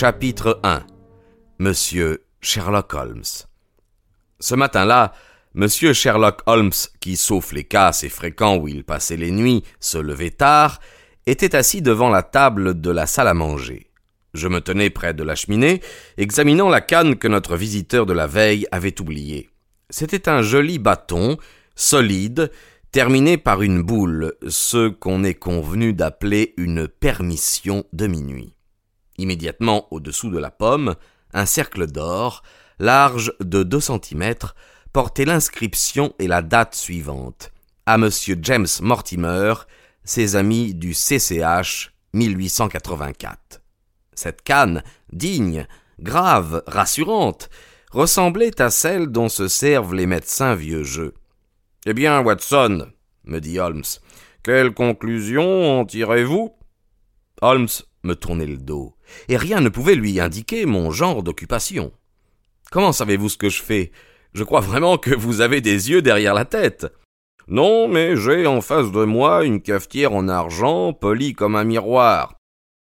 Chapitre 1 Monsieur Sherlock Holmes Ce matin-là, Monsieur Sherlock Holmes, qui, sauf les cas assez fréquents où il passait les nuits, se levait tard, était assis devant la table de la salle à manger. Je me tenais près de la cheminée, examinant la canne que notre visiteur de la veille avait oubliée. C'était un joli bâton, solide, terminé par une boule, ce qu'on est convenu d'appeler une permission de minuit. Immédiatement au-dessous de la pomme, un cercle d'or, large de deux centimètres, portait l'inscription et la date suivante. À monsieur James Mortimer, ses amis du CCH 1884. Cette canne, digne, grave, rassurante, ressemblait à celle dont se servent les médecins vieux jeux. Eh bien, Watson, me dit Holmes, quelle conclusion en tirez-vous? Holmes me tournait le dos, et rien ne pouvait lui indiquer mon genre d'occupation. Comment savez-vous ce que je fais? Je crois vraiment que vous avez des yeux derrière la tête. Non, mais j'ai en face de moi une cafetière en argent polie comme un miroir.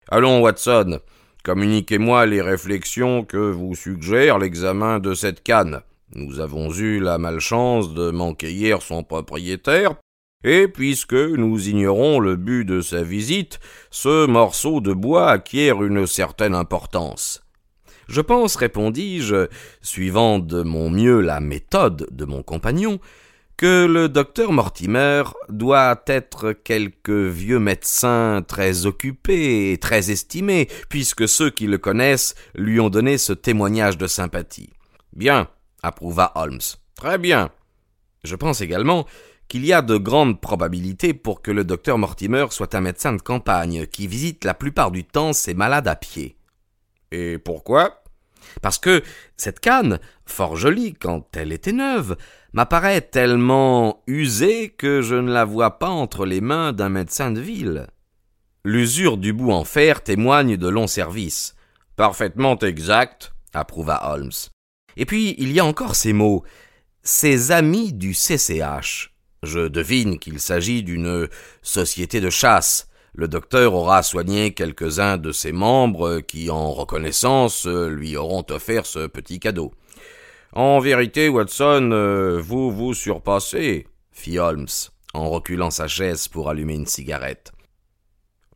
Allons, Watson, communiquez-moi les réflexions que vous suggère l'examen de cette canne. Nous avons eu la malchance de manquer hier son propriétaire, et puisque nous ignorons le but de sa visite, ce morceau de bois acquiert une certaine importance. Je pense, répondis-je, suivant de mon mieux la méthode de mon compagnon, que le docteur Mortimer doit être quelque vieux médecin très occupé et très estimé, puisque ceux qui le connaissent lui ont donné ce témoignage de sympathie. Bien, approuva Holmes. Très bien. Je pense également qu'il y a de grandes probabilités pour que le docteur Mortimer soit un médecin de campagne qui visite la plupart du temps ses malades à pied. Et pourquoi? Parce que cette canne, fort jolie quand elle était neuve, m'apparaît tellement usée que je ne la vois pas entre les mains d'un médecin de ville. L'usure du bout en fer témoigne de longs services. Parfaitement exact, approuva Holmes. Et puis il y a encore ces mots. Ses amis du CCH. Je devine qu'il s'agit d'une société de chasse. Le docteur aura soigné quelques-uns de ses membres qui, en reconnaissance, lui auront offert ce petit cadeau. En vérité, Watson, vous vous surpassez, fit Holmes, en reculant sa chaise pour allumer une cigarette.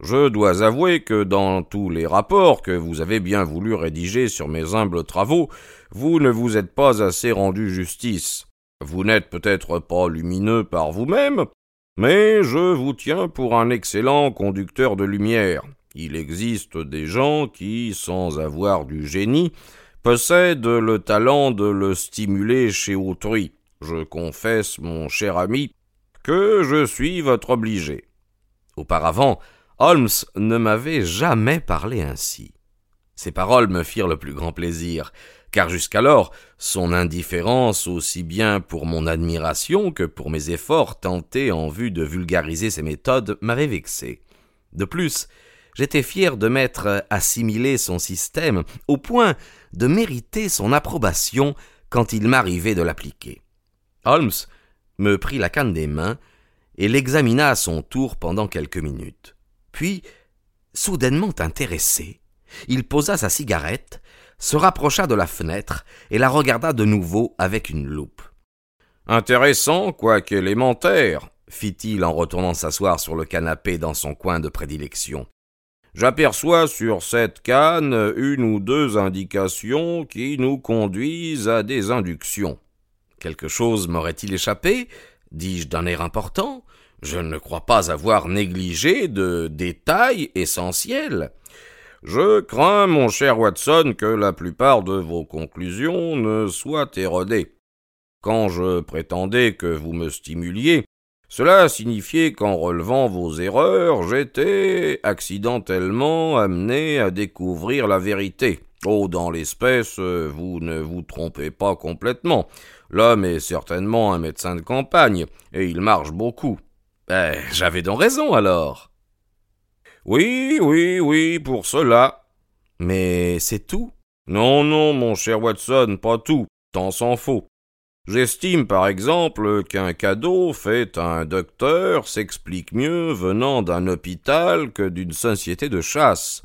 Je dois avouer que dans tous les rapports que vous avez bien voulu rédiger sur mes humbles travaux, vous ne vous êtes pas assez rendu justice. Vous n'êtes peut-être pas lumineux par vous-même, mais je vous tiens pour un excellent conducteur de lumière. Il existe des gens qui, sans avoir du génie, possèdent le talent de le stimuler chez autrui. Je confesse, mon cher ami, que je suis votre obligé. Auparavant, Holmes ne m'avait jamais parlé ainsi. Ces paroles me firent le plus grand plaisir, car jusqu'alors son indifférence aussi bien pour mon admiration que pour mes efforts tentés en vue de vulgariser ses méthodes m'avait vexé. De plus, j'étais fier de m'être assimilé son système au point de mériter son approbation quand il m'arrivait de l'appliquer. Holmes me prit la canne des mains et l'examina à son tour pendant quelques minutes. Puis, soudainement intéressé, il posa sa cigarette, se rapprocha de la fenêtre et la regarda de nouveau avec une loupe. Intéressant, quoique élémentaire, fit-il en retournant s'asseoir sur le canapé dans son coin de prédilection. J'aperçois sur cette canne une ou deux indications qui nous conduisent à des inductions. Quelque chose m'aurait-il échappé? Dis-je d'un air important? Je ne crois pas avoir négligé de détails essentiels. Je crains, mon cher Watson, que la plupart de vos conclusions ne soient erronées. Quand je prétendais que vous me stimuliez, cela signifiait qu'en relevant vos erreurs, j'étais accidentellement amené à découvrir la vérité. Oh, dans l'espèce, vous ne vous trompez pas complètement. L'homme est certainement un médecin de campagne, et il marche beaucoup. Eh, j'avais donc raison alors. Oui, oui, oui, pour cela. Mais c'est tout. Non, non, mon cher Watson, pas tout. Tant s'en faut. J'estime par exemple qu'un cadeau fait à un docteur s'explique mieux venant d'un hôpital que d'une société de chasse.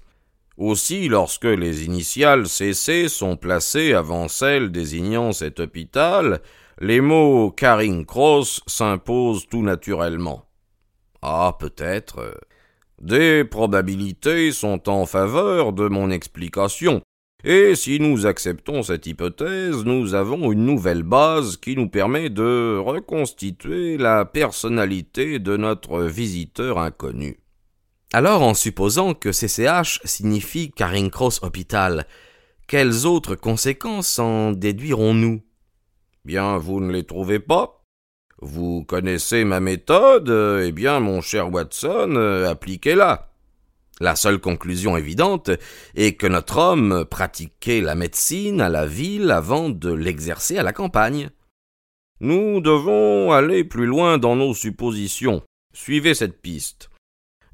Aussi, lorsque les initiales CC sont placées avant celles désignant cet hôpital, les mots Caring Cross s'imposent tout naturellement. Ah, peut-être. Des probabilités sont en faveur de mon explication, et si nous acceptons cette hypothèse, nous avons une nouvelle base qui nous permet de reconstituer la personnalité de notre visiteur inconnu. Alors, en supposant que CCH signifie Caring Cross Hospital, quelles autres conséquences en déduirons-nous? Bien, vous ne les trouvez pas Vous connaissez ma méthode Eh bien, mon cher Watson, appliquez-la. La seule conclusion évidente est que notre homme pratiquait la médecine à la ville avant de l'exercer à la campagne. Nous devons aller plus loin dans nos suppositions. Suivez cette piste.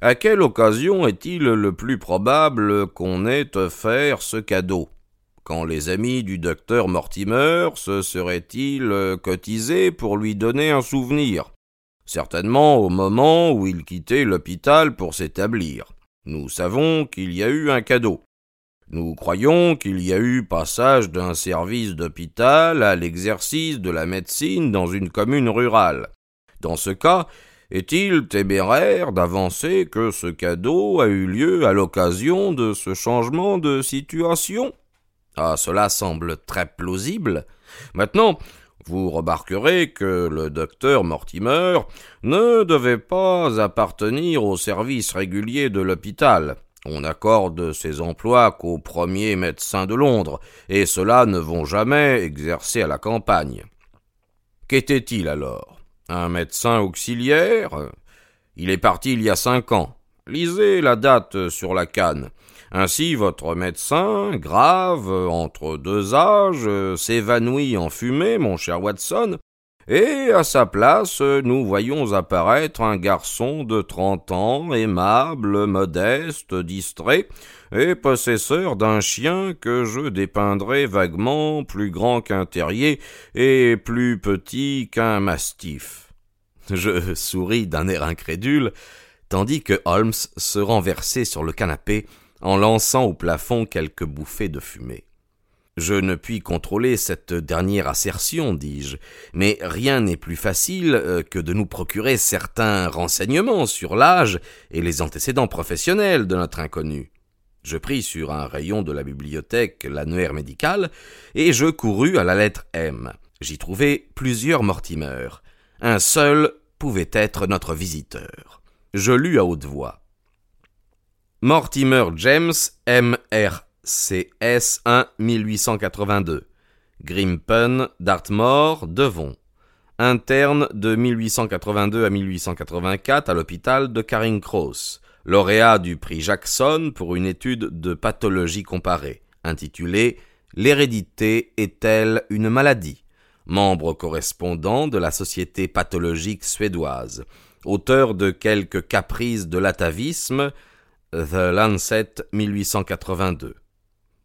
À quelle occasion est-il le plus probable qu'on ait offert ce cadeau? Quand les amis du docteur Mortimer se seraient-ils cotisés pour lui donner un souvenir? Certainement au moment où il quittait l'hôpital pour s'établir. Nous savons qu'il y a eu un cadeau. Nous croyons qu'il y a eu passage d'un service d'hôpital à l'exercice de la médecine dans une commune rurale. Dans ce cas, est-il téméraire d'avancer que ce cadeau a eu lieu à l'occasion de ce changement de situation? Ah, cela semble très plausible. Maintenant, vous remarquerez que le docteur Mortimer ne devait pas appartenir au service régulier de l'hôpital. On accorde ses emplois qu'aux premiers médecins de Londres, et ceux-là ne vont jamais exercer à la campagne. Qu'était-il alors? Un médecin auxiliaire? Il est parti il y a cinq ans. Lisez la date sur la canne. Ainsi votre médecin, grave, entre deux âges, s'évanouit en fumée, mon cher Watson, et à sa place nous voyons apparaître un garçon de trente ans, aimable, modeste, distrait, et possesseur d'un chien que je dépeindrai vaguement plus grand qu'un terrier et plus petit qu'un mastif. Je souris d'un air incrédule, tandis que Holmes se renversait sur le canapé en lançant au plafond quelques bouffées de fumée. Je ne puis contrôler cette dernière assertion, dis-je, mais rien n'est plus facile euh, que de nous procurer certains renseignements sur l'âge et les antécédents professionnels de notre inconnu. Je pris sur un rayon de la bibliothèque l'annuaire médical, et je courus à la lettre M. J'y trouvai plusieurs Mortimer. Un seul pouvait être notre visiteur. Je lus à haute voix. Mortimer James, M.R.C.S. 1 1882. Grimpen, Dartmoor, Devon. Interne de 1882 à 1884 à l'hôpital de Caring Cross. Lauréat du prix Jackson pour une étude de pathologie comparée, intitulée L'hérédité est-elle une maladie? Membre correspondant de la Société pathologique suédoise. Auteur de quelques caprices de l'atavisme, The Lancet 1882.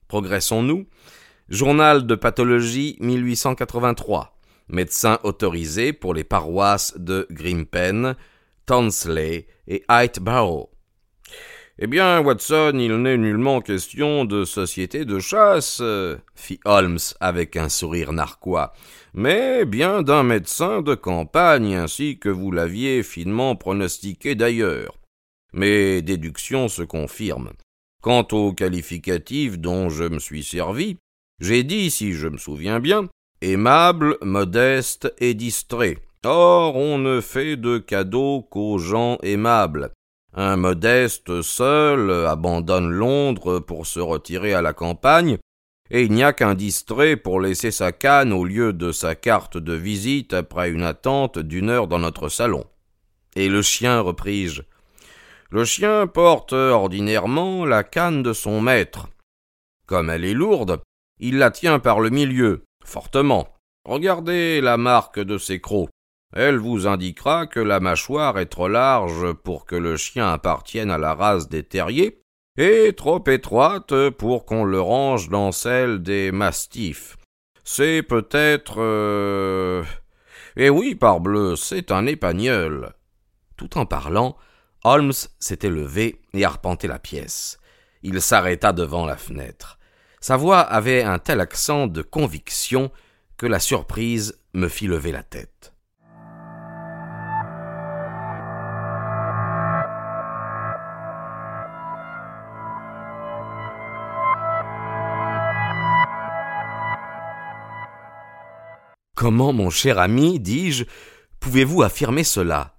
Progressons-nous. Journal de pathologie 1883. Médecin autorisé pour les paroisses de Grimpen, Tonsley et Hightbarrow. Eh bien, Watson, il n'est nullement question de société de chasse, fit Holmes avec un sourire narquois, mais bien d'un médecin de campagne, ainsi que vous l'aviez finement pronostiqué d'ailleurs. Mes déductions se confirment. Quant au qualificatif dont je me suis servi, j'ai dit, si je me souviens bien, aimable, modeste et distrait. Or, on ne fait de cadeaux qu'aux gens aimables. Un modeste seul abandonne Londres pour se retirer à la campagne, et il n'y a qu'un distrait pour laisser sa canne au lieu de sa carte de visite après une attente d'une heure dans notre salon. Et le chien, repris-je? Le chien porte ordinairement la canne de son maître. Comme elle est lourde, il la tient par le milieu, fortement. Regardez la marque de ses crocs. Elle vous indiquera que la mâchoire est trop large pour que le chien appartienne à la race des terriers, et trop étroite pour qu'on le range dans celle des mastifs. C'est peut-être. Euh... Eh oui, parbleu, c'est un épagnol. Tout en parlant, Holmes s'était levé et arpentait la pièce. Il s'arrêta devant la fenêtre. Sa voix avait un tel accent de conviction que la surprise me fit lever la tête. Comment, mon cher ami, dis-je, pouvez-vous affirmer cela?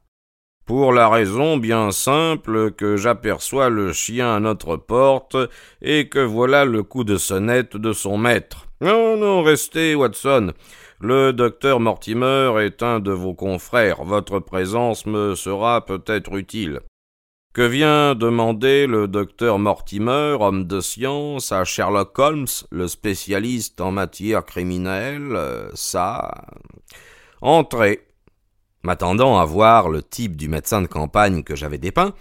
Pour la raison bien simple que j'aperçois le chien à notre porte et que voilà le coup de sonnette de son maître. Non, non, restez, Watson. Le docteur Mortimer est un de vos confrères. Votre présence me sera peut-être utile. Que vient demander le docteur Mortimer, homme de science, à Sherlock Holmes, le spécialiste en matière criminelle? Ça. Entrez. M'attendant à voir le type du médecin de campagne que j'avais dépeint,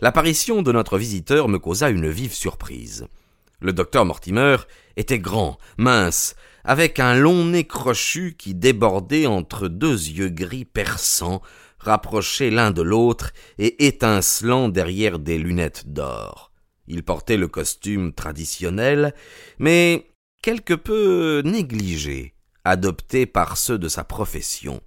l'apparition de notre visiteur me causa une vive surprise. Le docteur Mortimer était grand, mince, avec un long nez crochu qui débordait entre deux yeux gris perçants, rapprochés l'un de l'autre et étincelants derrière des lunettes d'or. Il portait le costume traditionnel, mais quelque peu négligé, adopté par ceux de sa profession.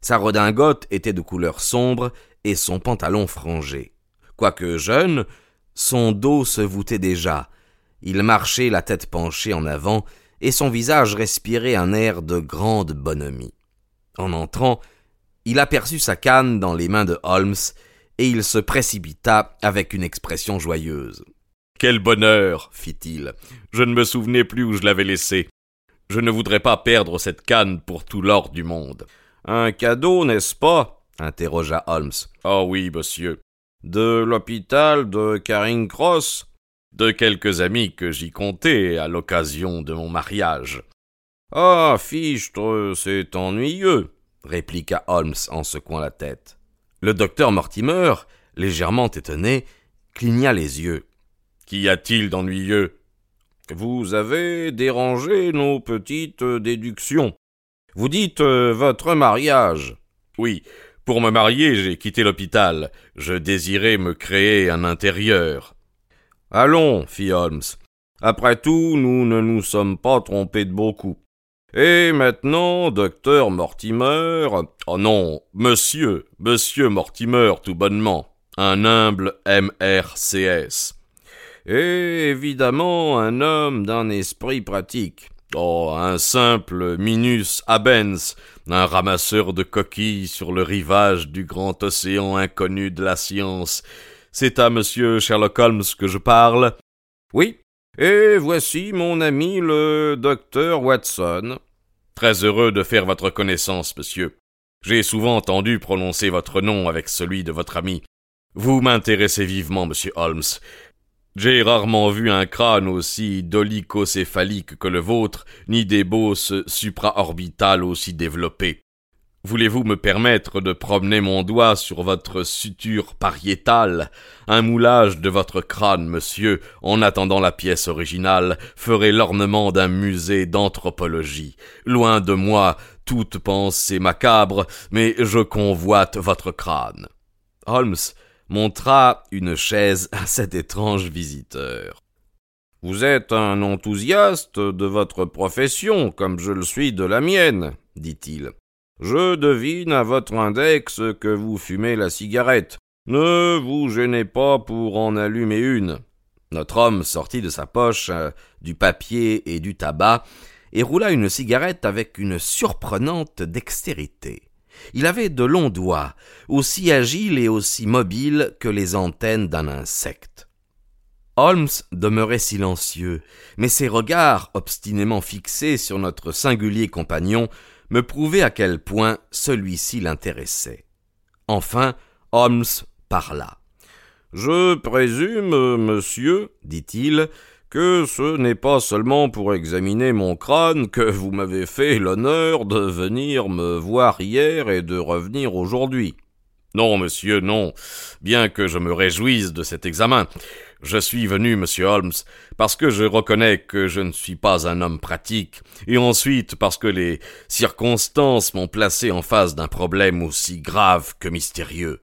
Sa redingote était de couleur sombre et son pantalon frangé. Quoique jeune, son dos se voûtait déjà. Il marchait la tête penchée en avant et son visage respirait un air de grande bonhomie. En entrant, il aperçut sa canne dans les mains de Holmes et il se précipita avec une expression joyeuse. Quel bonheur fit-il. Je ne me souvenais plus où je l'avais laissée. Je ne voudrais pas perdre cette canne pour tout l'or du monde. Un cadeau, n'est-ce pas? interrogea Holmes. Ah oui, monsieur. De l'hôpital de Caring Cross? De quelques amis que j'y comptais à l'occasion de mon mariage. Ah, fichtre, c'est ennuyeux, répliqua Holmes en secouant la tête. Le docteur Mortimer, légèrement étonné, cligna les yeux. Qu'y a-t-il d'ennuyeux? Vous avez dérangé nos petites déductions. Vous dites euh, votre mariage. Oui, pour me marier, j'ai quitté l'hôpital. Je désirais me créer un intérieur. Allons, fit Holmes. Après tout, nous ne nous sommes pas trompés de beaucoup. Et maintenant, docteur Mortimer. Oh non, monsieur, monsieur Mortimer, tout bonnement. Un humble MRCS. Et évidemment, un homme d'un esprit pratique. Oh, un simple Minus Abens, un ramasseur de coquilles sur le rivage du grand océan inconnu de la science. C'est à monsieur Sherlock Holmes que je parle. Oui. Et voici mon ami le docteur Watson. Très heureux de faire votre connaissance, monsieur. J'ai souvent entendu prononcer votre nom avec celui de votre ami. Vous m'intéressez vivement, monsieur Holmes. J'ai rarement vu un crâne aussi dolicocéphalique que le vôtre, ni des bosses supraorbitales aussi développées. Voulez-vous me permettre de promener mon doigt sur votre suture pariétale? Un moulage de votre crâne, monsieur, en attendant la pièce originale, ferait l'ornement d'un musée d'anthropologie. Loin de moi toute pensée macabre, mais je convoite votre crâne. Holmes montra une chaise à cet étrange visiteur. Vous êtes un enthousiaste de votre profession, comme je le suis de la mienne, dit-il. Je devine à votre index que vous fumez la cigarette. Ne vous gênez pas pour en allumer une. Notre homme sortit de sa poche euh, du papier et du tabac et roula une cigarette avec une surprenante dextérité. Il avait de longs doigts, aussi agiles et aussi mobiles que les antennes d'un insecte. Holmes demeurait silencieux, mais ses regards, obstinément fixés sur notre singulier compagnon, me prouvaient à quel point celui-ci l'intéressait. Enfin, Holmes parla. Je présume, monsieur, dit-il, que ce n'est pas seulement pour examiner mon crâne que vous m'avez fait l'honneur de venir me voir hier et de revenir aujourd'hui. Non, monsieur, non, bien que je me réjouisse de cet examen. Je suis venu, monsieur Holmes, parce que je reconnais que je ne suis pas un homme pratique, et ensuite parce que les circonstances m'ont placé en face d'un problème aussi grave que mystérieux.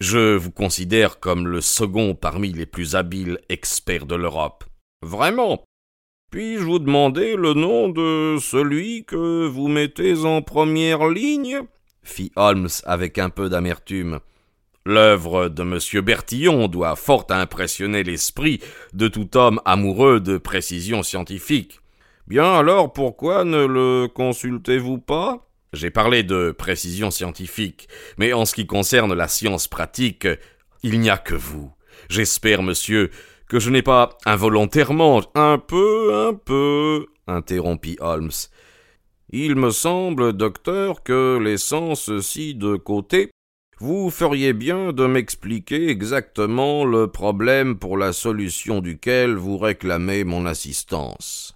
Je vous considère comme le second parmi les plus habiles experts de l'Europe. Vraiment. Puis-je vous demander le nom de celui que vous mettez en première ligne? fit Holmes avec un peu d'amertume. L'œuvre de M. Bertillon doit fort impressionner l'esprit de tout homme amoureux de précision scientifique. Bien alors pourquoi ne le consultez-vous pas? J'ai parlé de précision scientifique, mais en ce qui concerne la science pratique, il n'y a que vous. J'espère, monsieur, que je n'ai pas involontairement un peu, un peu, interrompit Holmes. Il me semble, docteur, que laissant ceci de côté, vous feriez bien de m'expliquer exactement le problème pour la solution duquel vous réclamez mon assistance.